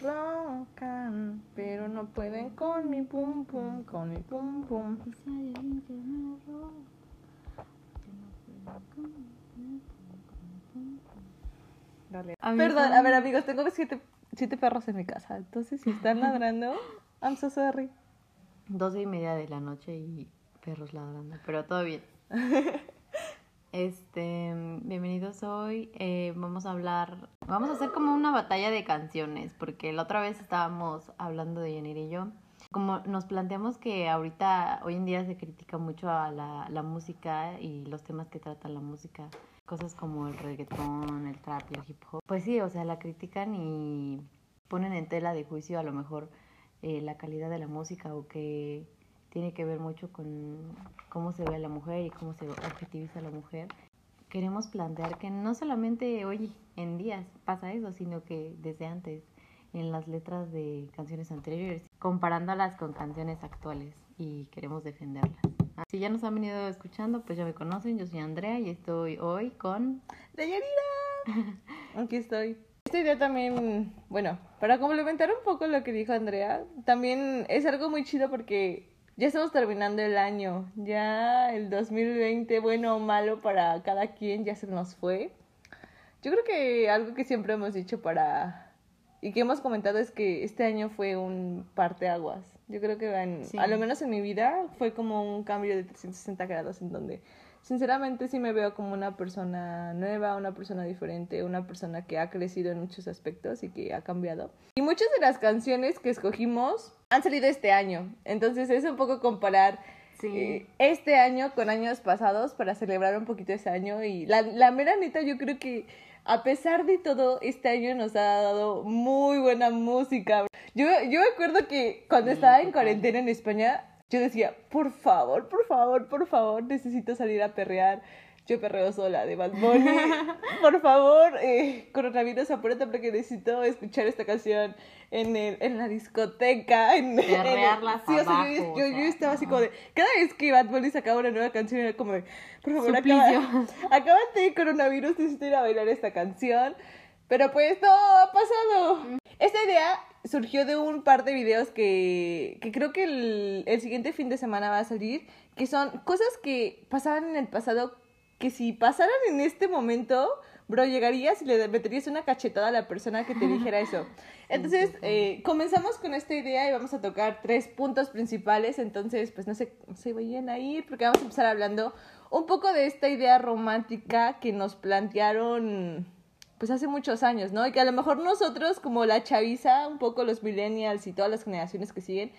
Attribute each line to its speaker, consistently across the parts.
Speaker 1: Roncan, pero no pueden con mi pum pum, con mi pum pum. Dale. Perdón, a ver amigos, tengo siete, siete perros en mi casa, entonces si están ladrando, I'm so sorry.
Speaker 2: Doce y media de la noche y perros ladrando, pero todo bien. Este, bienvenidos hoy. Eh, vamos a hablar, vamos a hacer como una batalla de canciones, porque la otra vez estábamos hablando de Jenny y yo. Como nos planteamos que ahorita, hoy en día se critica mucho a la, la música y los temas que trata la música, cosas como el reggaetón, el trap y el hip hop. Pues sí, o sea, la critican y ponen en tela de juicio a lo mejor eh, la calidad de la música o que tiene que ver mucho con cómo se ve a la mujer y cómo se objetiviza a la mujer. Queremos plantear que no solamente hoy en días pasa eso, sino que desde antes, en las letras de canciones anteriores, comparándolas con canciones actuales y queremos defenderlas. Si ya nos han venido escuchando, pues ya me conocen, yo soy Andrea y estoy hoy con...
Speaker 1: ¡Dayanira! Aquí estoy. Esta idea también, bueno, para complementar un poco lo que dijo Andrea, también es algo muy chido porque ya estamos terminando el año, ya el 2020, bueno o malo para cada quien, ya se nos fue. Yo creo que algo que siempre hemos dicho para y que hemos comentado es que este año fue un parteaguas. Yo creo que a lo menos en mi vida fue como un cambio de 360 grados en donde sinceramente sí me veo como una persona nueva, una persona diferente, una persona que ha crecido en muchos aspectos y que ha cambiado. Y muchas de las canciones que escogimos han salido este año, entonces es un poco comparar eh, este año con años pasados para celebrar un poquito ese año y la, la mera neta yo creo que a pesar de todo, este año nos ha dado muy buena música. Yo, yo me acuerdo que cuando estaba en cuarentena en España, yo decía, por favor, por favor, por favor, necesito salir a perrear. Yo perreo sola de Bad Bunny. por favor, eh, coronavirus, apúrate porque necesito escuchar esta canción en, el, en la discoteca. En,
Speaker 2: Perrearla
Speaker 1: sí, o sea, yo, yo, yo, estaba así como de. Cada vez que Bad Bunny sacaba una nueva canción, era como de. Por favor, acaba, acábate de coronavirus, necesito ir a bailar esta canción. Pero pues todo ha pasado. Esta idea surgió de un par de videos que, que creo que el, el, siguiente fin de semana va a salir, que son cosas que pasaban en el pasado, que si pasaran en este momento, bro, llegarías y le meterías una cachetada a la persona que te dijera eso. Entonces, eh, comenzamos con esta idea y vamos a tocar tres puntos principales, entonces, pues no se, no se vayan a ir, porque vamos a empezar hablando un poco de esta idea romántica que nos plantearon pues hace muchos años, ¿no? Y que a lo mejor nosotros, como la chaviza, un poco los millennials y todas las generaciones que siguen,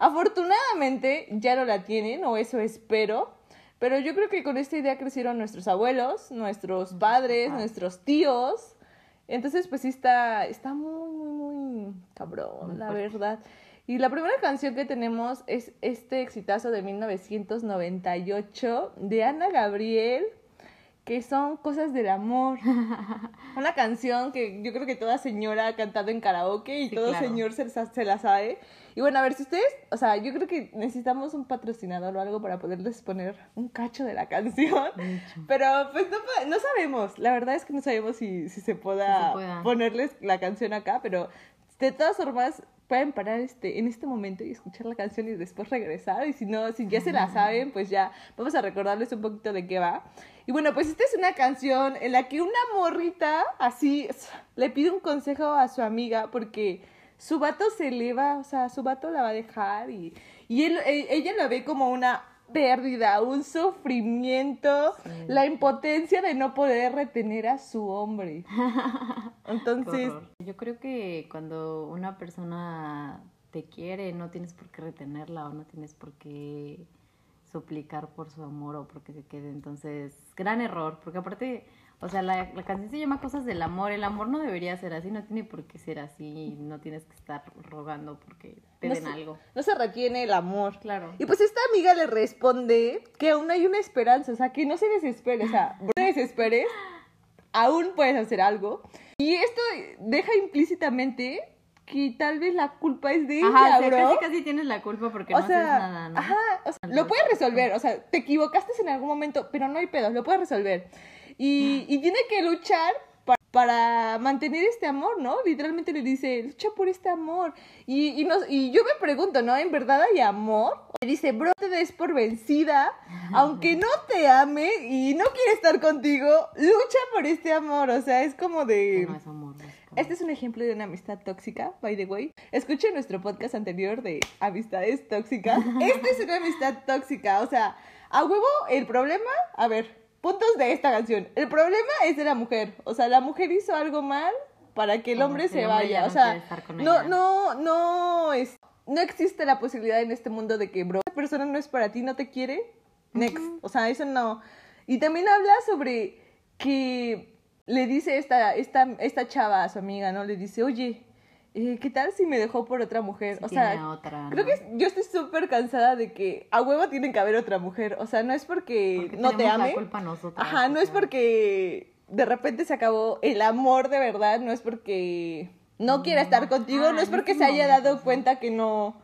Speaker 1: afortunadamente ya no la tienen, o eso espero. Pero yo creo que con esta idea crecieron nuestros abuelos, nuestros padres, nuestros tíos. Entonces, pues sí está, está muy, muy, muy cabrón, la verdad. Y la primera canción que tenemos es este exitazo de 1998 de Ana Gabriel que son cosas del amor. Una canción que yo creo que toda señora ha cantado en karaoke y todo señor se, se, la sabe. Y bueno, a ver, si ustedes, o sea, yo creo que necesitamos un patrocinador o algo para poderles poner un cacho de la canción. Pero pues no, no, sabemos, la verdad es que no sabemos si, si se pueda ponerles la canción acá, pero de todas formas pueden parar este, en este momento y escuchar la canción y después regresar. Y si no, si ya se la saben, pues ya vamos a recordarles un poquito de qué va. Y bueno, pues esta es una canción en la que una morrita así le pide un consejo a su amiga porque su vato se eleva, o sea, su vato la va a dejar y, y él, e, ella la ve como una pérdida, un sufrimiento, la impotencia de no poder retener a su hombre. Entonces,
Speaker 2: yo creo que cuando una persona te quiere, no tienes por qué retenerla o no tienes por qué suplicar por su amor o porque se quede. Entonces, gran error, porque aparte, o sea, la, la, canción se llama Cosas del Amor. El amor no debería ser así, no tiene por qué ser así. No tienes que estar rogando porque te den algo.
Speaker 1: No se retiene el amor.
Speaker 2: Claro.
Speaker 1: Y pues esta amiga le responde que aún hay una esperanza, o sea, que no se desespere, o sea, no te desesperes, aún puedes hacer algo. Y esto deja implícitamente que tal vez la culpa es de ella,
Speaker 2: ajá,
Speaker 1: bro.
Speaker 2: Casi, casi tienes la culpa porque no haces nada, ¿no?
Speaker 1: Ajá, o sea, lo puedes resolver, o sea, te equivocaste en algún momento, pero no hay pedos, lo puedes resolver. Y, y tiene que luchar para, para mantener este amor, ¿no? Literalmente le dice, lucha por este amor. Y, y, nos, y yo me pregunto, ¿no? ¿En verdad hay amor? Le dice, bro, te des por vencida, aunque no te ame y no quiere estar contigo, lucha por este amor. O sea, es como de...
Speaker 2: No es amor.
Speaker 1: Este es un ejemplo de una amistad tóxica, by the way. Escuchen nuestro podcast anterior de amistades tóxicas. Esta es una amistad tóxica, o sea, a huevo, el problema, a ver, puntos de esta canción. El problema es de la mujer, o sea, la mujer hizo algo mal para que el hombre se vaya,
Speaker 2: no
Speaker 1: o sea, no, no, no, es, no existe la posibilidad en este mundo de que, bro, esa persona no es para ti, no te quiere, next, uh -huh. o sea, eso no. Y también habla sobre que le dice esta, esta, esta chava a su amiga, ¿no? Le dice, oye, eh, ¿qué tal si me dejó por otra mujer?
Speaker 2: Si
Speaker 1: o sea,
Speaker 2: otra,
Speaker 1: creo que yo estoy súper cansada de que a huevo tiene que haber otra mujer. O sea, no es porque,
Speaker 2: porque
Speaker 1: no te ame.
Speaker 2: La culpa nosotras,
Speaker 1: Ajá, no es porque de repente se acabó el amor de verdad, no es porque no, no quiera estar contigo,
Speaker 2: ah,
Speaker 1: no es porque se haya dado cuenta que no,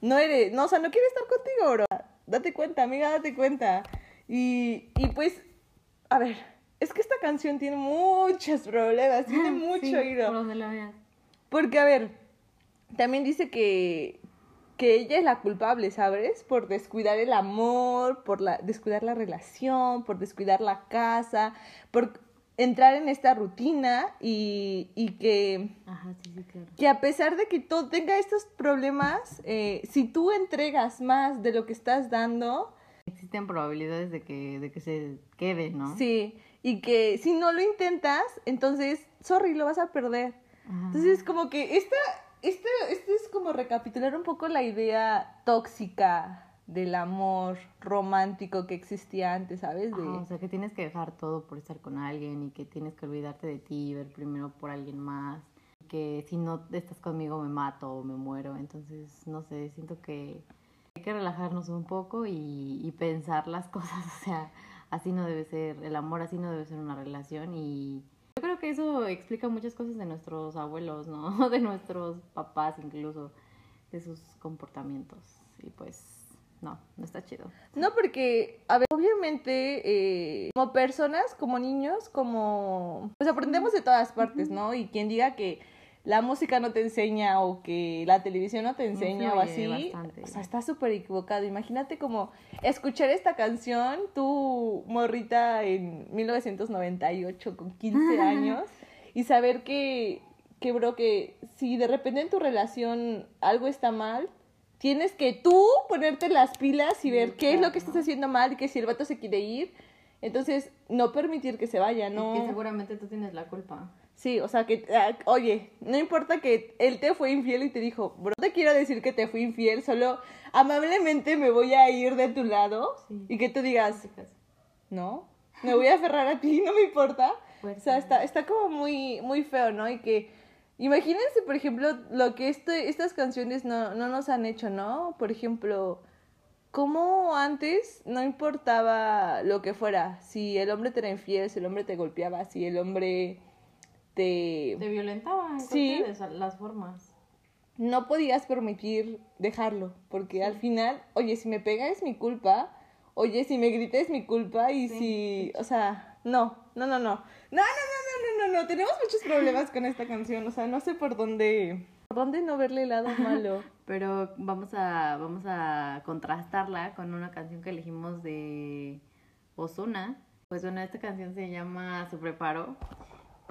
Speaker 1: no eres, no, o sea, no quiere estar contigo, bro. Date cuenta, amiga, date cuenta. Y, y pues, a ver, es que esta canción tiene muchos problemas, tiene mucho
Speaker 2: sí,
Speaker 1: hilo.
Speaker 2: Por donde lo veas.
Speaker 1: Porque, a ver, también dice que, que ella es la culpable, ¿sabes? Por descuidar el amor, por la, descuidar la relación, por descuidar la casa, por entrar en esta rutina y, y que,
Speaker 2: Ajá, sí, sí, claro.
Speaker 1: que a pesar de que todo tenga estos problemas, eh, si tú entregas más de lo que estás dando...
Speaker 2: Existen probabilidades de que, de que se quede, ¿no?
Speaker 1: Sí, y que si no lo intentas, entonces, sorry, lo vas a perder. Entonces, como que esta, esta, este es como recapitular un poco la idea tóxica del amor romántico que existía antes, ¿sabes? De...
Speaker 2: O sea, que tienes que dejar todo por estar con alguien y que tienes que olvidarte de ti y ver primero por alguien más. Que si no estás conmigo me mato o me muero. Entonces, no sé, siento que hay que relajarnos un poco y, y pensar las cosas. O sea, así no debe ser el amor, así no debe ser una relación y que eso explica muchas cosas de nuestros abuelos, ¿no? De nuestros papás incluso, de sus comportamientos. Y pues, no, no está chido.
Speaker 1: No, porque, a ver, obviamente, eh, como personas, como niños, como... Pues aprendemos de todas partes, ¿no? Y quien diga que la música no te enseña o que la televisión no te enseña o así,
Speaker 2: bastante.
Speaker 1: o sea, está súper equivocado. Imagínate como escuchar esta canción, tú morrita en 1998 con 15 años y saber que, que, bro, que si de repente en tu relación algo está mal, tienes que tú ponerte las pilas y ver
Speaker 2: sí,
Speaker 1: qué
Speaker 2: claro.
Speaker 1: es lo que estás haciendo mal y que si el vato se quiere ir, entonces no permitir que se vaya, ¿no?
Speaker 2: Y que seguramente tú tienes la culpa.
Speaker 1: Sí, o sea, que, uh, oye, no importa que él te fue infiel y te dijo, bro, te quiero decir que te fui infiel, solo amablemente me voy a ir de tu lado
Speaker 2: sí.
Speaker 1: y que tú digas, no, me voy a aferrar a ti, no me importa. O sea, está, está como muy, muy feo, ¿no? Y que, imagínense, por ejemplo, lo que este, estas canciones no, no nos han hecho, ¿no? Por ejemplo, cómo antes no importaba lo que fuera, si el hombre te era infiel, si el hombre te golpeaba, si el hombre te...
Speaker 2: Te violentaba en
Speaker 1: sí.
Speaker 2: de las formas.
Speaker 1: No podías permitir dejarlo, porque sí. al final, oye, si me pega es mi culpa, oye, si me grita es mi culpa y sí. si, o sea, no, no, no, no, no, no, no, no, no, no, no, tenemos muchos problemas con esta canción, o sea, no sé por dónde, por dónde no verle el lado malo.
Speaker 2: Pero vamos a, vamos a contrastarla con una canción que elegimos de Ozuna. Pues bueno, esta canción se llama Se Preparó.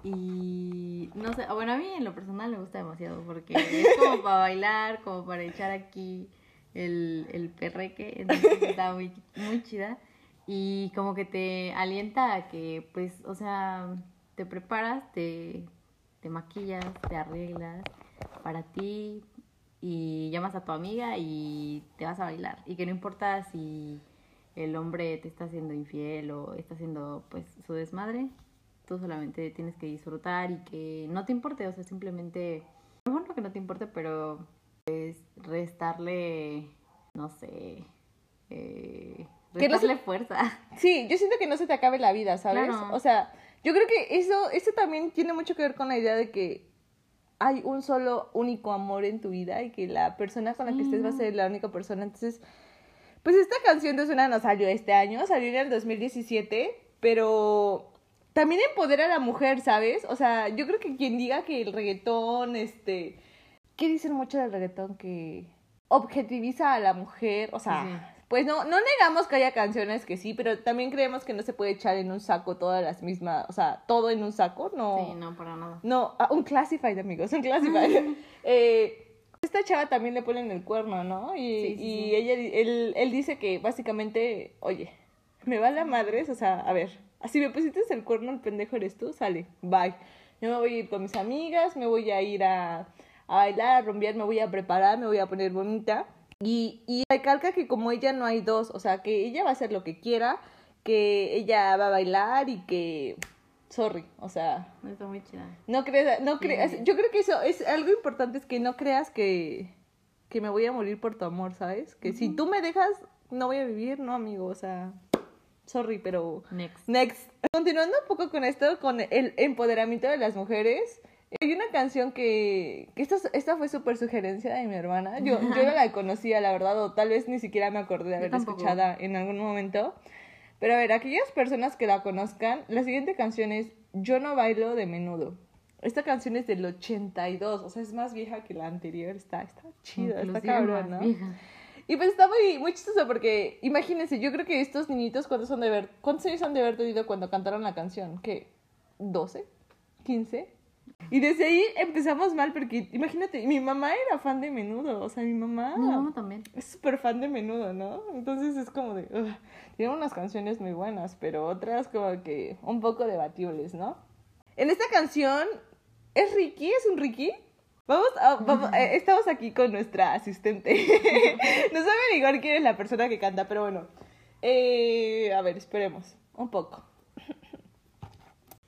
Speaker 2: Y no sé, bueno, a mí en lo personal me gusta demasiado porque es como para bailar, como para echar aquí el, el perreque, entonces está muy, muy chida. Y como que te alienta a que, pues, o sea, te preparas, te, te maquillas, te arreglas para ti y llamas a tu amiga y te vas a bailar. Y que no importa si el hombre te está haciendo infiel o está haciendo, pues, su desmadre, tú solamente tienes que disfrutar y que no te importe, o sea, simplemente, mejor no que no te importe, pero pues restarle, no sé, eh, restarle
Speaker 1: no se...
Speaker 2: fuerza.
Speaker 1: Sí, yo siento que no se te acabe la vida, ¿sabes?
Speaker 2: Claro.
Speaker 1: O sea, yo creo que eso, eso también tiene mucho que ver con la idea de que hay un solo único amor en tu vida y que la persona con la que estés va a ser la única persona. Entonces, pues esta canción de Suena no salió este año, salió en el 2017, pero también empodera a la mujer, ¿sabes? O sea, yo creo que quien diga que el reggaetón, este, ¿qué dicen mucho del reggaetón? Que objetiviza a la mujer, o sea, pues no, no negamos que haya canciones que sí, pero también creemos que no se puede echar en un saco todas las mismas, o sea, todo en un saco, no.
Speaker 2: Sí, no, para nada.
Speaker 1: No, ah, un classified, amigos, un classified. eh, esta chava también le ponen el cuerno, ¿no? Y, y ella, él, él dice que básicamente, oye, me va la madre, o sea, a ver, así me pusiste el cuerno, el pendejo eres tú, sale, bye. Yo me voy a ir con mis amigas, me voy a ir a, a bailar, a romper, me voy a preparar, me voy a poner bonita. Y, y recalca que como ella no hay dos, o sea, que ella va a hacer lo que quiera, que ella va a bailar y que sorry, o sea,
Speaker 2: Está muy chida.
Speaker 1: no creas, no creas, yo creo que eso es algo importante es que no creas que que me voy a morir por tu amor, ¿sabes? Que si tú me dejas no voy a vivir, no, amigo, o sea, sorry, pero
Speaker 2: Next.
Speaker 1: Next. Continuando un poco con esto, con el empoderamiento de las mujeres. Hay una canción que, que esta, esta fue súper sugerencia de mi hermana. Yo, yo no la conocía, la verdad, o tal vez ni siquiera me acordé de haberla escuchada en algún momento. Pero a ver, aquellas personas que la conozcan, la siguiente canción es Yo no bailo de menudo. Esta canción es del 82, o sea, es más vieja que la anterior. Está, está chida, está cabrón, ¿no?
Speaker 2: vieja.
Speaker 1: Y pues está muy, muy chistoso porque, imagínense, yo creo que estos niñitos, ¿cuántos, son de haber, ¿cuántos años han de haber tenido cuando cantaron la canción? ¿Qué? ¿12? ¿15? Y desde ahí empezamos mal porque, imagínate, mi mamá era fan de Menudo, o sea, mi mamá
Speaker 2: Mi mamá también.
Speaker 1: es súper fan de Menudo, ¿no? Entonces es como de, ugh, tiene unas canciones muy buenas, pero otras como que un poco debatibles, ¿no? En esta canción, ¿es Ricky? ¿Es un Ricky? Vamos, a- vamos eh, estamos aquí con nuestra asistente. no sabe averiguar quién es la persona que canta, pero bueno. Eh, a ver, esperemos. Un poco.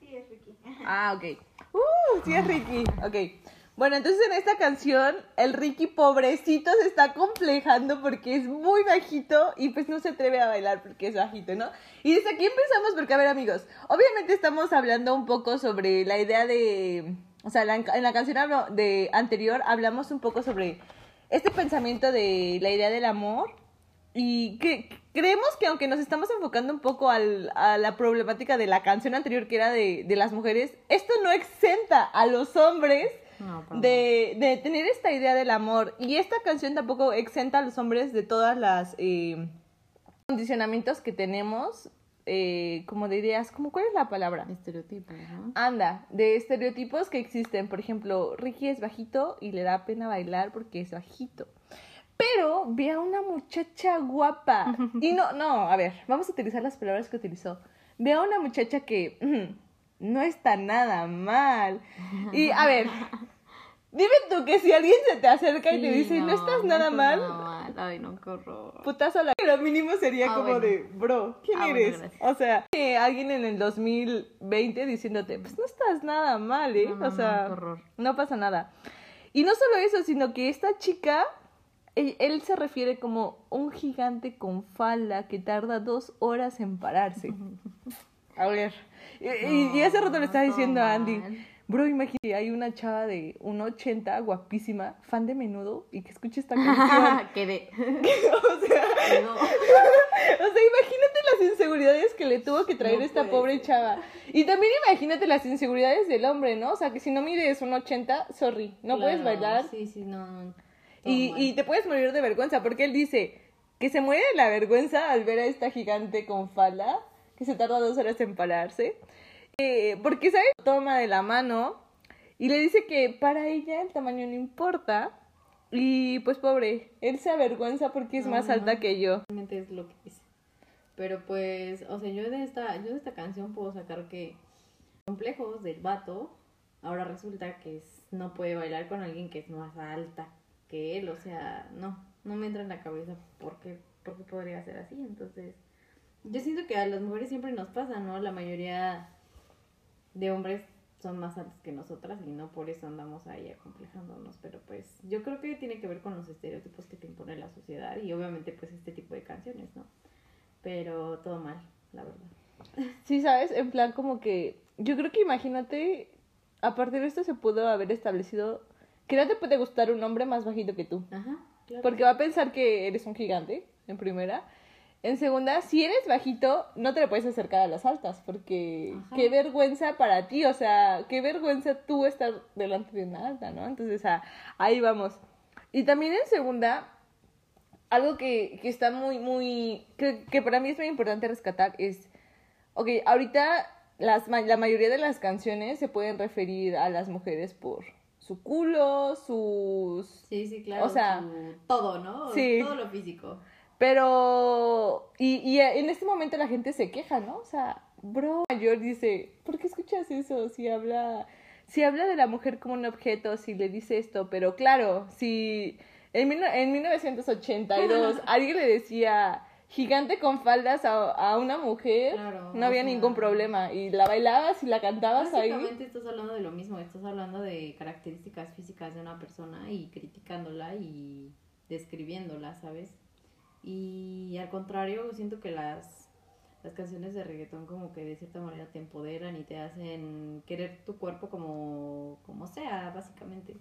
Speaker 3: Sí, es Ricky.
Speaker 1: Ah, ok. Uh, sí es Ricky. Ok. Bueno, entonces en esta canción el Ricky pobrecito se está complejando porque es muy bajito y pues no se atreve a bailar porque es bajito, ¿no? Y desde aquí empezamos porque, a ver amigos, obviamente estamos hablando un poco sobre la idea de... O sea, la- en la canción hablo- de anterior hablamos un poco sobre este pensamiento de la idea del amor y que creemos que aunque nos estamos enfocando un poco al- a la problemática de la canción anterior que era de, de las mujeres, esto no exenta a los hombres
Speaker 2: No,
Speaker 1: de, de tener esta idea del amor. Y esta canción tampoco exenta a los hombres de todas las eh, condicionamientos que tenemos, eh, como de ideas, como ¿cuál es la palabra?
Speaker 2: Estereotipos, ¿no?
Speaker 1: Anda, de estereotipos que existen. Por ejemplo, Ricky es bajito y le da pena bailar porque es bajito. Pero ve a una muchacha guapa. Y no, no, a ver, vamos a utilizar las palabras que utilizó. Ve a una muchacha que mm, no está nada mal. Y a ver, dime tú que si alguien se te acerca y te dice, no, estás
Speaker 2: no
Speaker 1: nada
Speaker 2: estás
Speaker 1: mal,
Speaker 2: mal. Ay, no, qué horror.
Speaker 1: putazo a la... Lo mínimo sería
Speaker 2: Ah,
Speaker 1: como
Speaker 2: bueno.
Speaker 1: de, bro, ¿quién
Speaker 2: Ah, bueno,
Speaker 1: eres?
Speaker 2: gracias.
Speaker 1: o sea, eh, alguien en el 2020 diciéndote, pues no estás nada mal, ¿eh?
Speaker 2: No, no,
Speaker 1: o sea,
Speaker 2: no,
Speaker 1: no pasa nada. Y no solo eso, sino que esta chica, él, él se refiere como un gigante con falda que tarda dos horas en pararse. A ver. Y, y- y hace rato le estaba
Speaker 2: No,
Speaker 1: diciendo a Andy. Bro, imagínate, hay una chava de 1,80, guapísima, fan de menudo, y que escuche esta canción.
Speaker 2: Quedé.
Speaker 1: o sea,
Speaker 2: Quedó.
Speaker 1: o sea, imagínate las inseguridades que le tuvo que traer
Speaker 2: No
Speaker 1: esta pobre
Speaker 2: ser.
Speaker 1: chava. Y también imagínate las inseguridades del hombre, ¿no? O sea, que si no mides un 80, sorry, no puedes bailar.
Speaker 2: Sí, sí, no.
Speaker 1: Y,
Speaker 2: mal.
Speaker 1: y te puedes morir de vergüenza, porque él dice que se muere de la vergüenza al ver a esta gigante con falda, que se tarda dos horas en pararse. Eh, porque, ¿sabes? Toma de la mano y le dice que para ella el tamaño no importa. Y pues pobre, él se avergüenza porque es
Speaker 2: No,
Speaker 1: más
Speaker 2: no.
Speaker 1: alta que yo.
Speaker 2: Realmente es lo que dice. Pero pues, o sea, yo de esta, yo de esta canción puedo sacar que complejos del vato, ahora resulta que es- no puede bailar con alguien que es más alta que él, o sea, no, no me entra en la cabeza por qué, por qué podría ser así, entonces, yo siento que a las mujeres siempre nos pasa, ¿no? La mayoría de hombres son más altos que nosotras y no por eso andamos ahí acomplejándonos, pero pues yo creo que tiene que ver con los estereotipos que te impone la sociedad y obviamente pues este tipo de canciones, ¿no? Pero todo mal, la verdad.
Speaker 1: Sí, ¿sabes? En plan como que yo creo que imagínate a partir de esto se pudo haber establecido que no te puede gustar un hombre más bajito que tú.
Speaker 2: Ajá, claro.
Speaker 1: Porque va a pensar que eres un gigante, en primera. En segunda, si eres bajito, no te le puedes acercar a las altas, porque
Speaker 2: Ajá.
Speaker 1: qué vergüenza para ti, o sea, qué vergüenza tú estar delante de una alta, ¿no? Entonces, ah, ahí vamos. Y también en segunda, algo que, que está muy, muy, que, que para mí es muy importante rescatar es, ok, ahorita las, la mayoría de las canciones se pueden referir a las mujeres por su culo, sus
Speaker 2: Sí, sí, claro.
Speaker 1: O sea,
Speaker 2: su- todo, ¿no?
Speaker 1: sí.
Speaker 2: Todo lo físico.
Speaker 1: Pero, y, y en este momento la gente se queja, ¿no? O sea, bro, mayor dice, ¿por qué escuchas eso? Si habla, si habla de la mujer como un objeto, si le dice esto, pero claro, si en, mil- en 1982 alguien le decía gigante con faldas a, a una mujer,
Speaker 2: Claro,
Speaker 1: no había ningún problema. Y la bailabas y la cantabas ahí.
Speaker 2: Básicamente estás hablando de lo mismo, estás hablando de características físicas de una persona y criticándola y describiéndola, ¿sabes? Y al contrario, siento que las, las canciones de reggaetón como que de cierta manera te empoderan y te hacen querer tu cuerpo como, como sea, básicamente.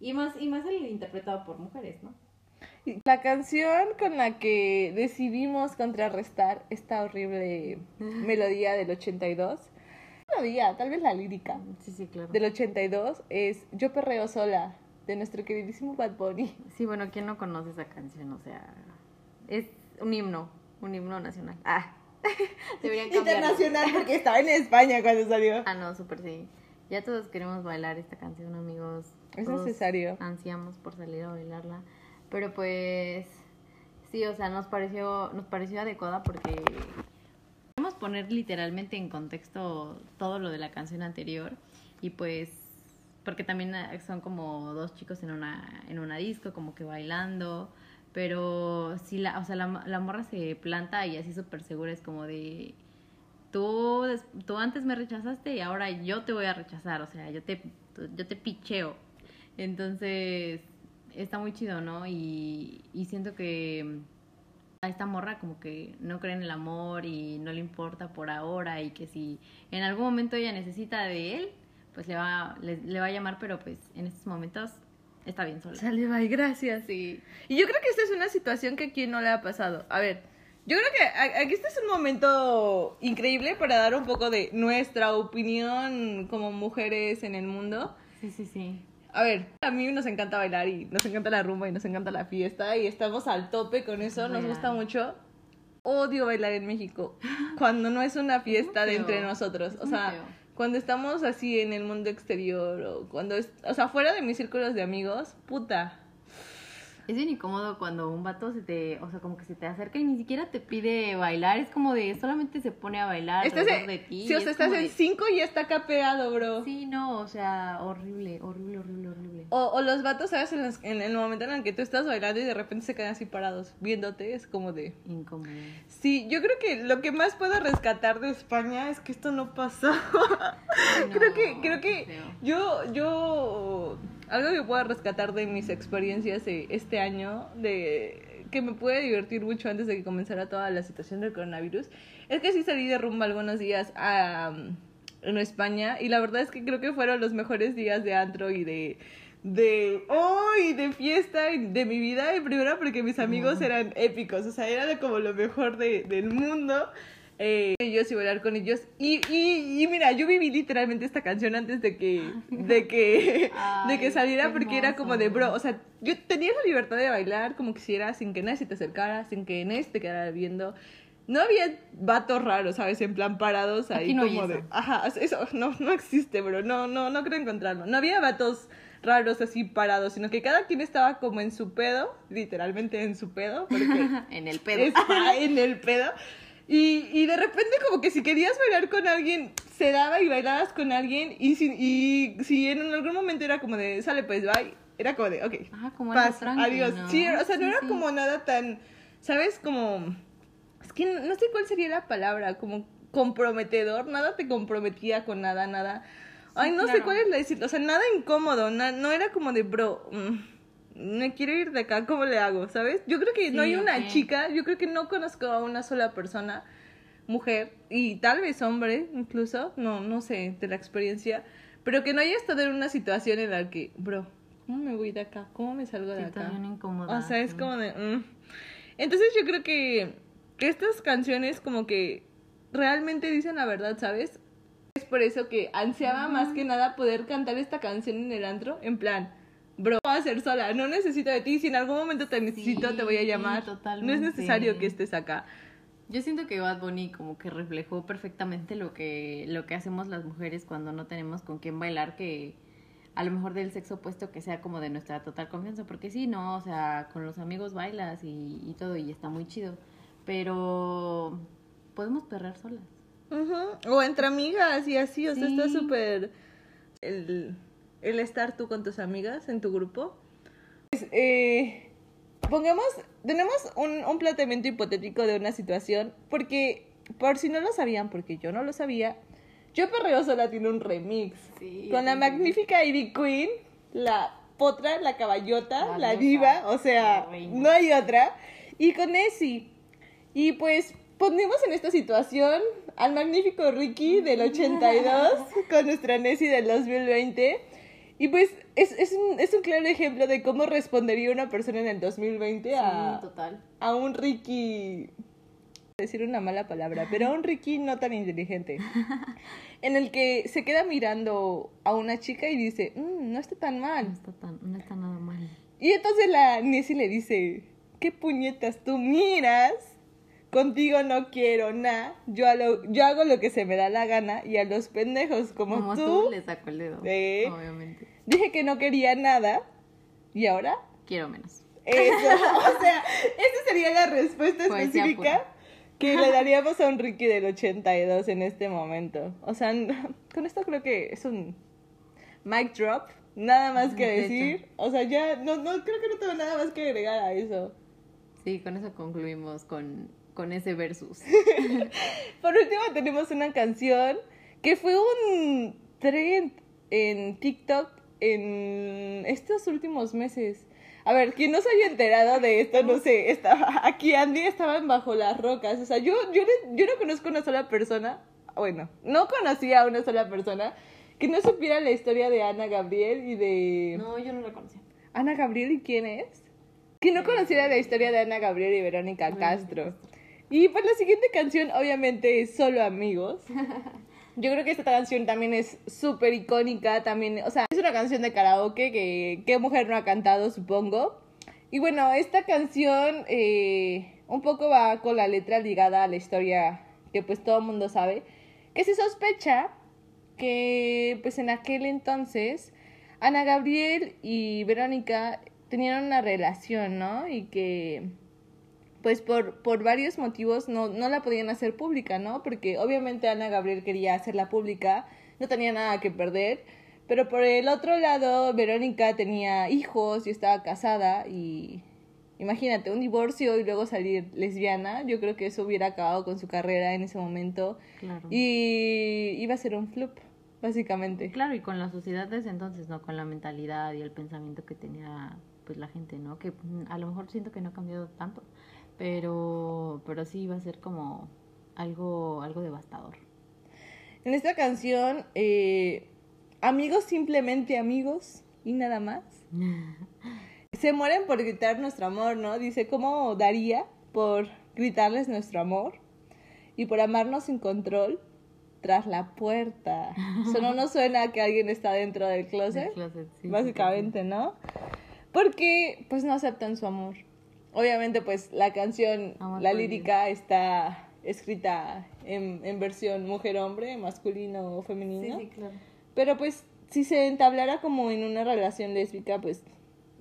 Speaker 2: Y más, y más el interpretado por mujeres, ¿no?
Speaker 1: La canción con la que decidimos contrarrestar esta horrible melodía del 82, melodía, tal vez la lírica
Speaker 2: Sí, sí, claro.
Speaker 1: del 82 es Yo perreo sola, de nuestro queridísimo Bad Bunny.
Speaker 2: Sí, bueno, ¿quién no conoce esa canción? O sea, es un himno, un himno nacional. Ah, deberían cambiarlo.
Speaker 1: Internacional, porque estaba en España cuando salió.
Speaker 2: Ah, no, súper sí. Ya todos queremos bailar esta canción, amigos.
Speaker 1: Es
Speaker 2: Todos
Speaker 1: necesario.
Speaker 2: Ansiamos por salir a bailarla. Pero pues, sí, o sea, nos pareció, nos pareció adecuada porque a poner literalmente en contexto todo lo de la canción anterior y pues porque también son como dos chicos en una en una disco como que bailando, pero sí la o sea la, la morra se planta y así súper segura es como de tú tú antes me rechazaste y ahora yo te voy a rechazar, o sea, yo te yo te picheo. Entonces, está muy chido, ¿no? Y, y siento que a esta morra como que no cree en el amor y no le importa por ahora y que si en algún momento ella necesita de él, pues le va, le va a llamar, pero pues en estos momentos está bien sola.
Speaker 1: Sale, bye, gracias.
Speaker 2: Sí.
Speaker 1: Y yo creo que esta es una situación que a quien no le ha pasado. A ver, yo creo que a- aquí este es un momento increíble para dar un poco de nuestra opinión como mujeres en el mundo.
Speaker 2: Sí, sí, sí.
Speaker 1: A ver, a mí nos encanta bailar y nos encanta la rumba y nos encanta la fiesta y estamos al tope con eso, nos gusta mucho. Odio bailar en México cuando no es una fiesta de entre nosotros, o sea. Cuando estamos así en el mundo exterior o cuando es, o sea, fuera de mis círculos de amigos, puta.
Speaker 2: Es bien incómodo cuando un vato se te, o sea, como que se te acerca y ni siquiera te pide bailar, es como de solamente se pone a bailar
Speaker 1: Estás en,
Speaker 2: de ti.
Speaker 1: sí, o sea,
Speaker 2: es
Speaker 1: estás en
Speaker 2: de-
Speaker 1: cinco y ya está acá pegado, bro.
Speaker 2: Sí, no, o sea, horrible, horrible, horrible, horrible.
Speaker 1: O, o los vatos, ¿sabes? En, los- en el momento en el que tú estás bailando y de repente se quedan así parados viéndote, es como de...
Speaker 2: Incómodo.
Speaker 1: Sí, yo creo que lo que más puedo rescatar de España es que esto no pasó. Creo que, creo que yo, yo, algo que puedo rescatar de mis experiencias de este año, de que me puede divertir mucho antes de que comenzara toda la situación del coronavirus, es que sí salí de rumba algunos días a, en España y la verdad es que creo que fueron los mejores días de antro y de de hoy de fiesta de mi vida y primero porque mis amigos eran épicos o sea era como lo mejor de, del mundo eh, ellos y bailar con ellos y, y, y mira yo viví literalmente esta canción antes de que de que de que
Speaker 2: Ay,
Speaker 1: saliera porque era como de bro o sea yo tenía la libertad de bailar como quisiera sin que nadie se te acercara sin que nadie te quedara viendo no había vatos raros, ¿sabes? En plan parados ahí
Speaker 2: Aquí no
Speaker 1: como de... Ajá, eso no, no existe, bro. No, no, no creo encontrarlo. No había vatos raros así parados, sino que cada quien estaba como en su pedo, literalmente en su pedo, porque
Speaker 2: en el pedo.
Speaker 1: está en el pedo. Y, y de repente como que si querías bailar con alguien, se daba y bailabas con alguien y si, y si en algún momento era como de, sale pues, bye, era como de, ok,
Speaker 2: Ajá, como
Speaker 1: paz,
Speaker 2: tranqui,
Speaker 1: adiós.
Speaker 2: ¿no?
Speaker 1: Sí, o sea, no
Speaker 2: Sí,
Speaker 1: era
Speaker 2: sí.
Speaker 1: como nada tan, ¿sabes? Como, es que no, no sé cuál sería la palabra, como comprometedor, nada te comprometía con nada, nada. Ay, no sé cuál es la decir, o sea, nada incómodo, na- no era como de, bro, mm, me quiero ir de acá, ¿cómo le hago? ¿Sabes? Yo creo que no
Speaker 2: Sí,
Speaker 1: hay una chica, yo creo que no conozco a una sola persona, mujer, y tal vez hombre incluso, no, no sé, de la experiencia, pero que no haya estado en una situación en la que, bro, ¿cómo me voy de acá? ¿Cómo me salgo de acá?
Speaker 2: Situación incómoda.
Speaker 1: O sea, es
Speaker 2: sí.
Speaker 1: como de... mm. Entonces yo creo que, que estas canciones como que realmente dicen la verdad, ¿sabes? Es por eso que ansiaba más que nada poder cantar esta canción en el antro, en plan, bro, voy a ser sola, no necesito de ti, si en algún momento te necesito te voy a
Speaker 2: Sí,
Speaker 1: llamar. No es
Speaker 2: totalmente.
Speaker 1: necesario que estés acá.
Speaker 2: Yo siento que Bad Bunny como que reflejó perfectamente lo que, lo que hacemos las mujeres cuando no tenemos con quién bailar, que a lo mejor del sexo opuesto que sea como de nuestra total confianza, porque sí, no, o sea, con los amigos bailas y, y todo y está muy chido, pero podemos perrar solas.
Speaker 1: Ujú, O entre amigas y así, o sea,
Speaker 2: Sí.
Speaker 1: está súper el, el estar tú con tus amigas en tu grupo. Pues, eh, pongamos, tenemos un, un planteamiento hipotético de una situación, porque por si no lo sabían, porque yo no lo sabía, Yo Perreo Sola tiene un remix
Speaker 2: Sí,
Speaker 1: con la
Speaker 2: sí.
Speaker 1: magnífica Ivy Queen, la potra, la caballota,
Speaker 2: La
Speaker 1: diva, o sea, no hay otra, y con Nessie. Y pues ponemos en esta situación al magnífico Ricky del 82 con nuestra Nessie del 2020. Y pues es, es, un, es un claro ejemplo de cómo respondería una persona en el 2020 a,
Speaker 2: Sí, total.
Speaker 1: a un Ricky, decir una mala palabra, pero a un Ricky no tan inteligente, en el que se queda mirando a una chica y dice, "Mm, no está tan
Speaker 2: No
Speaker 1: mal.
Speaker 2: está, tan, no está nada mal.
Speaker 1: Y entonces la Nessie le dice, ¿qué puñetas tú miras? Contigo no quiero nada, yo, a lo- yo hago lo que se me da la gana y a los pendejos como,
Speaker 2: Como
Speaker 1: tú,
Speaker 2: tú le saco el dedo.
Speaker 1: Sí.
Speaker 2: Obviamente.
Speaker 1: Dije que no quería nada y ahora
Speaker 2: Quiero menos.
Speaker 1: Eso, o sea, esa sería la respuesta
Speaker 2: Poesía
Speaker 1: específica
Speaker 2: pura.
Speaker 1: que le daríamos a un Ricky del 82 en este momento. O sea, con esto creo que es un mic drop, nada más que
Speaker 2: De hecho.
Speaker 1: decir. O sea, ya no, no creo que no tengo nada más que agregar a eso.
Speaker 2: Sí, con eso concluimos con, con ese versus.
Speaker 1: Por último tenemos una canción que fue un trend en TikTok en estos últimos meses. A ver, quien no se haya enterado de esto, no sé, estaba, aquí Andy estaban bajo las rocas. O sea, yo, yo, no- yo no conozco una sola persona, bueno, no conocía a una sola persona que no supiera la historia de Ana Gabriel y de...
Speaker 2: No, yo no lo conocía.
Speaker 1: Ana Gabriel, ¿y quién es? Que no conociera la historia de Ana Gabriel y Verónica Castro. Y pues la siguiente canción obviamente es Solo Amigos. Yo creo que esta canción también es súper icónica, también, o sea, es una canción de karaoke que qué mujer no ha cantado, supongo. Y bueno, esta canción eh, un poco va con la letra ligada a la historia que pues todo el mundo sabe, que se sospecha que pues en aquel entonces Ana Gabriel y Verónica tenían una relación, ¿no? Y que pues por, por varios motivos no, no la podían hacer pública, ¿no? Porque obviamente Ana Gabriel quería hacerla pública, no tenía nada que perder, pero por el otro lado Verónica tenía hijos y estaba casada y imagínate, un divorcio y luego salir lesbiana, yo creo que eso hubiera acabado con su carrera en ese momento
Speaker 2: Claro.
Speaker 1: y iba a ser un flop, básicamente.
Speaker 2: Claro, y con la sociedad desde entonces, ¿no? Con la mentalidad y el pensamiento que tenía pues la gente, ¿no? Que mm, a lo mejor siento que no ha cambiado tanto, pero pero sí iba a ser como algo algo devastador.
Speaker 1: En esta canción, eh, amigos simplemente amigos y nada más. Se mueren por gritar nuestro amor, ¿no? Dice, ¿cómo daría por gritarles nuestro amor? Y por amarnos sin control tras la puerta. Eso no nos suena a que alguien está dentro del closet,
Speaker 2: Del closet, sí, sí,
Speaker 1: básicamente, ¿no? Porque, pues, no aceptan su amor. Obviamente, pues, la canción,
Speaker 2: Amor
Speaker 1: la lírica está escrita en, en versión mujer-hombre, masculino o
Speaker 2: Sí,
Speaker 1: femenino.
Speaker 2: sí, claro.
Speaker 1: Pero pues si se entablara como en una relación lésbica, pues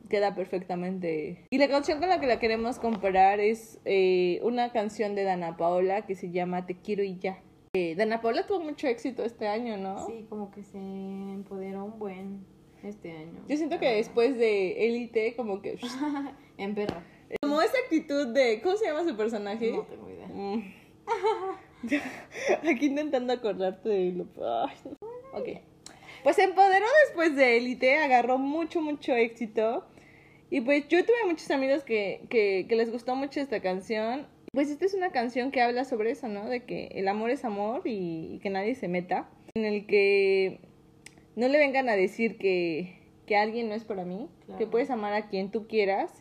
Speaker 1: queda perfectamente. Y la canción con la que la queremos comparar es eh, una canción de Dana Paola que se llama Te quiero y ya. Eh, Dana Paola tuvo mucho éxito este año, ¿no?
Speaker 2: Sí, como que se empoderó un buen este año.
Speaker 1: Yo siento que después de Élite, como que...
Speaker 2: en perra.
Speaker 1: Como esa actitud de... ¿Cómo se llama su personaje?
Speaker 2: No tengo idea.
Speaker 1: Mm. Aquí intentando acordarte de lo... Ay, no. Ok. Pues se empoderó después de Élite, agarró mucho, mucho éxito. Y pues yo tuve muchos amigos que, que, que les gustó mucho esta canción. Pues esta es una canción que habla sobre eso, ¿no? De que el amor es amor y, y que nadie se meta. En el que no le vengan a decir que, que alguien no es para mí, que puedes amar a quien tú quieras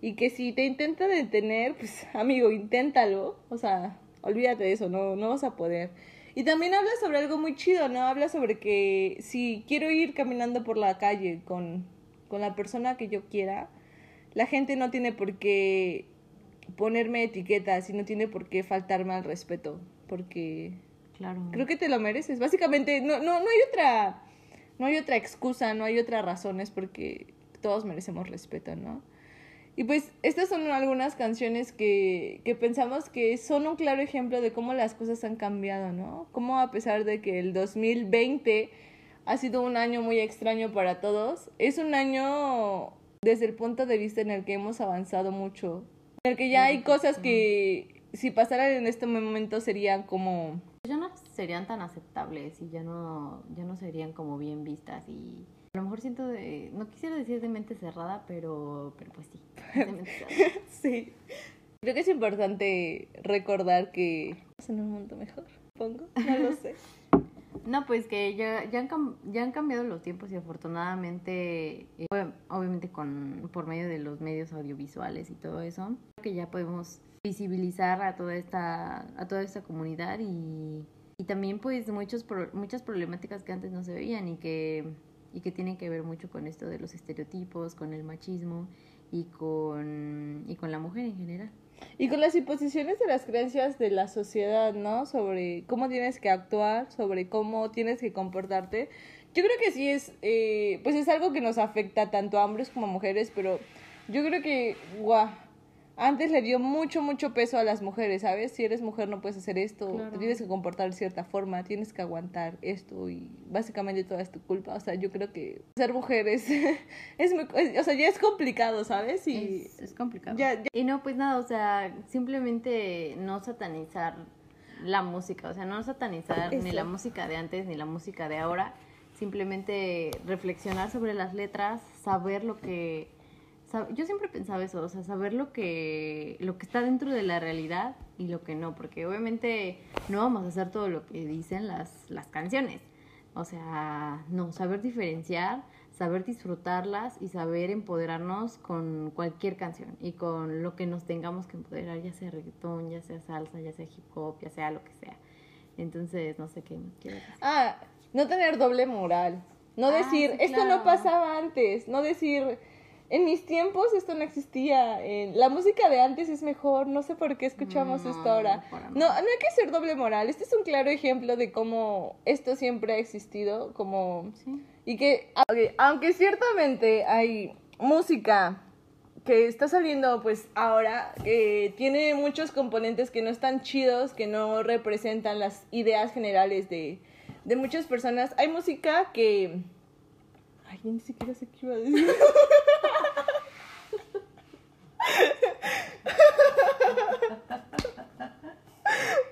Speaker 1: y que si te intenta detener, pues amigo, inténtalo, o sea, olvídate de eso, no, no vas a poder. Y también habla sobre algo muy chido, ¿no? Habla sobre que si quiero ir caminando por la calle con, con la persona que yo quiera, la gente no tiene por qué ponerme etiquetas y no tiene por qué faltarme al respeto, porque
Speaker 2: Claro.
Speaker 1: creo que te lo mereces. Básicamente, no, no, no hay otra, no hay otra excusa, no hay otra razón, es porque todos merecemos respeto, ¿no? Y pues estas son algunas canciones que, que pensamos que son un claro ejemplo de cómo las cosas han cambiado, ¿no? Cómo a pesar de que el 2020 ha sido un año muy extraño para todos, es un año desde el punto de vista en el que hemos avanzado mucho, en el que ya hay cosas que si pasaran en este momento serían como
Speaker 2: Ya no serían tan aceptables y ya no, ya no serían como bien vistas y a lo mejor siento de, no quisiera decir de mente cerrada, pero, pero pues sí, es de mente cerrada.
Speaker 1: Sí. Creo que es importante recordar que estamos en un mundo mejor, pongo. No lo sé.
Speaker 2: No, pues que ya, ya, han, ya han cambiado los tiempos y afortunadamente, eh, ob- obviamente con por medio de los medios audiovisuales y todo eso, creo que ya podemos visibilizar a toda esta, a toda esta comunidad y, y también pues muchos pro- muchas problemáticas que antes no se veían y que, y que tienen que ver mucho con esto de los estereotipos, con el machismo y con, y con la mujer en general.
Speaker 1: Y con las imposiciones de las creencias de la sociedad, ¿no? Sobre cómo tienes que actuar, sobre cómo tienes que comportarte. Yo creo que sí es, eh, pues es algo que nos afecta tanto a hombres como a mujeres, pero yo creo que, guau, antes le dio mucho, mucho peso a las mujeres, ¿sabes? Si eres mujer no puedes hacer esto,
Speaker 2: Claro.
Speaker 1: te tienes que comportar de cierta forma, tienes que aguantar esto y básicamente toda es tu culpa. O sea, yo creo que ser mujer es, es muy, o sea, ya es complicado, ¿sabes? Y
Speaker 2: es, es complicado.
Speaker 1: ya- ya-
Speaker 2: Y no, pues nada, o sea, simplemente no satanizar la música, o sea, no satanizar ni la música de antes ni la música de ahora, simplemente reflexionar sobre las letras, saber lo que yo siempre pensaba eso, o sea, saber lo que lo que está dentro de la realidad y lo que no, porque obviamente no vamos a hacer todo lo que dicen las las canciones. O sea, no, saber diferenciar, saber disfrutarlas y saber empoderarnos con cualquier canción y con lo que nos tengamos que empoderar, ya sea reggaetón, ya sea salsa, ya sea hip hop, ya sea lo que sea. Entonces, no sé qué quieres.
Speaker 1: Ah, no tener doble moral. No
Speaker 2: Ah,
Speaker 1: decir,
Speaker 2: sí,
Speaker 1: esto
Speaker 2: claro.
Speaker 1: no pasaba antes. No decir, en mis tiempos esto no existía. En- la música de antes es mejor. No sé por qué escuchamos
Speaker 2: No,
Speaker 1: esto ahora. No, no hay que ser doble moral. Este es un claro ejemplo de cómo esto siempre ha existido. Como...
Speaker 2: Sí.
Speaker 1: Y que, ok, aunque ciertamente hay música que está saliendo pues ahora, que tiene muchos componentes que no están chidos, que no representan las ideas generales de, de muchas personas, hay música que... Ay, ni siquiera sé qué iba a decir.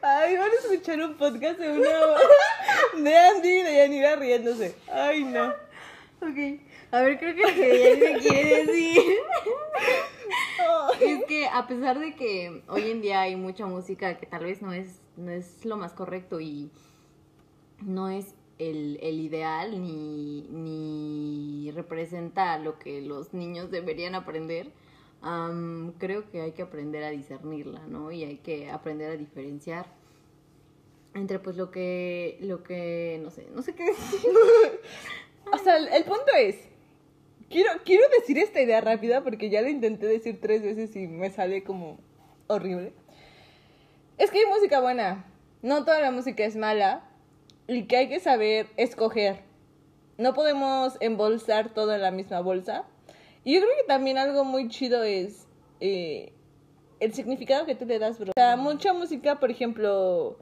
Speaker 1: Ay, van a escuchar un podcast de una de Andy y de Yanira riéndose. Ay, no.
Speaker 2: Ok. A ver, creo que lo que me quiere decir es que a pesar de que hoy en día hay mucha música que tal vez no es, no es lo más correcto y no es el, el ideal ni, ni representa lo que los niños deberían aprender, am, creo que hay que aprender a discernirla, ¿no? Y hay que aprender a diferenciar entre pues lo que, lo que, no sé, no sé qué decir.
Speaker 1: O sea, el, el punto es. Quiero, quiero decir esta idea rápida porque ya la intenté decir tres veces y me sale como horrible. Es que hay música buena. No toda la música es mala. Y que hay que saber escoger. No podemos embolsar todo en la misma bolsa. Y yo creo que también algo muy chido es eh, el significado que tú le das, bro. O sea, mucha música, por ejemplo,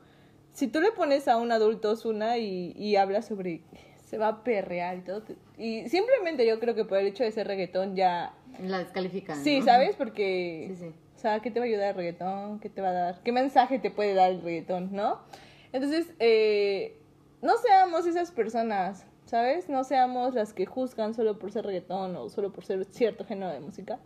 Speaker 1: si tú le pones a un adulto Osuna y, y habla sobre se va a perrear y todo, y simplemente yo creo que por el hecho de ser reggaetón ya...
Speaker 2: La descalifican.
Speaker 1: Sí,
Speaker 2: ¿no?
Speaker 1: ¿sabes? Porque...
Speaker 2: Sí, sí.
Speaker 1: O sea, ¿qué te va a ayudar el reggaetón? ¿Qué te va a dar? ¿Qué mensaje te puede dar el reggaetón, no? Entonces, eh, no seamos esas personas, ¿sabes? No seamos las que juzgan solo por ser reggaetón o solo por ser cierto género de música,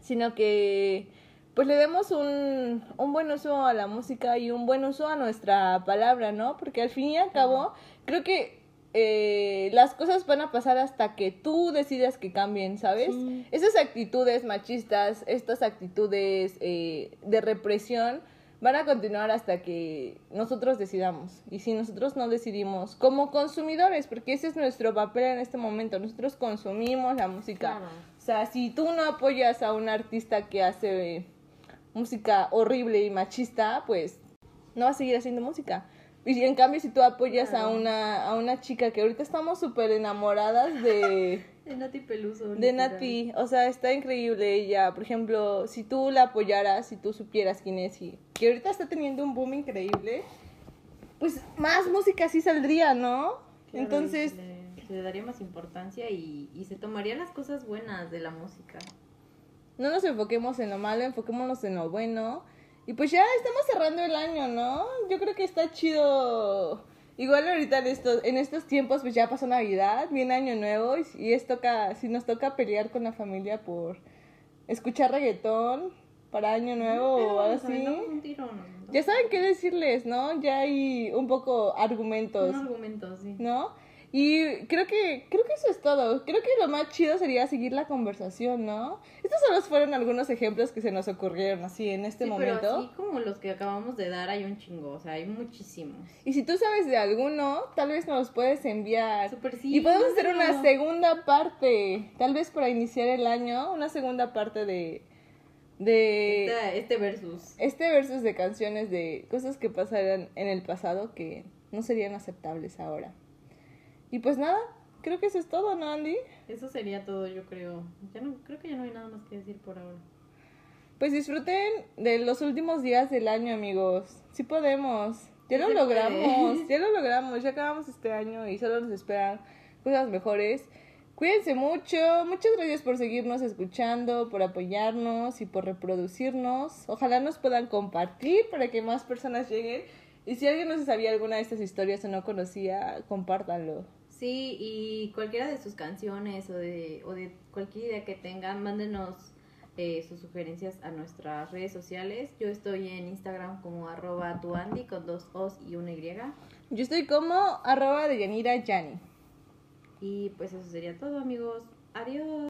Speaker 1: sino que pues le demos un, un buen uso a la música y un buen uso a nuestra palabra, ¿no? Porque al fin y al cabo, creo que eh, las cosas van a pasar hasta que tú decidas que cambien, ¿sabes? Esas actitudes machistas, estas actitudes eh, de represión van a continuar hasta que nosotros decidamos. Y si nosotros no decidimos como consumidores, porque ese es nuestro papel en este momento, nosotros consumimos la música. O sea, si tú no apoyas a un artista que hace música horrible y machista, pues no va a seguir haciendo música. Y en cambio, si tú apoyas a, una, a una chica que ahorita estamos súper enamoradas de...
Speaker 2: de Nati Peluso.
Speaker 1: De Nati, o sea, está increíble ella. Por ejemplo, si tú la apoyaras, si tú supieras quién es y que ahorita está teniendo un boom increíble, pues más música sí saldría, ¿no? Entonces...
Speaker 2: Se le, daría más importancia y, y se tomarían las cosas buenas de la música.
Speaker 1: No nos enfoquemos en lo malo, enfoquémonos en lo bueno y pues ya estamos cerrando el año, ¿no? Yo creo que está chido. Igual ahorita en estos, en estos tiempos pues ya pasó Navidad, viene Año Nuevo y, es toca, si nos toca pelear con la familia por escuchar reggaetón para Año Nuevo o algo así. ya saben qué decirles, ¿no? Ya hay un poco argumentos.
Speaker 2: Un argumento, sí.
Speaker 1: ¿No? Y creo que, creo que eso es todo. Creo que lo más chido sería seguir la conversación, ¿no? Estos solo fueron algunos ejemplos que se nos ocurrieron así en este momento. Pero
Speaker 2: así como los que acabamos de dar hay un chingo, o sea, hay muchísimos.
Speaker 1: Y si tú sabes de alguno, tal vez nos los puedes enviar.
Speaker 2: Super sí,
Speaker 1: y podemos hacer una segunda parte, tal vez para iniciar el año, una segunda parte de de
Speaker 2: este, este versus.
Speaker 1: Este versus de canciones de cosas que pasaron en el pasado que no serían aceptables ahora. Y pues nada, creo que eso es todo, ¿no, Andy?
Speaker 2: Eso sería todo, yo creo. Ya no, creo que ya no hay nada más que decir por ahora.
Speaker 1: Pues disfruten de los últimos días del año, amigos. Sí podemos. Ya lo logramos, ya lo logramos, ya acabamos este año y solo nos esperan cosas mejores. Cuídense mucho, muchas gracias por seguirnos escuchando, por apoyarnos y por reproducirnos. Ojalá nos puedan compartir para que más personas lleguen. Y si alguien no se sabía alguna de estas historias o no conocía, compártanlo.
Speaker 2: Sí, y cualquiera de sus canciones o de, o de cualquier idea que tengan, mándenos eh, sus sugerencias a nuestras redes sociales. Yo estoy en Instagram como arroba tuandi con dos os y una y.
Speaker 1: Yo estoy como arroba de Yanira Yani.
Speaker 2: Y pues eso sería todo amigos. Adiós.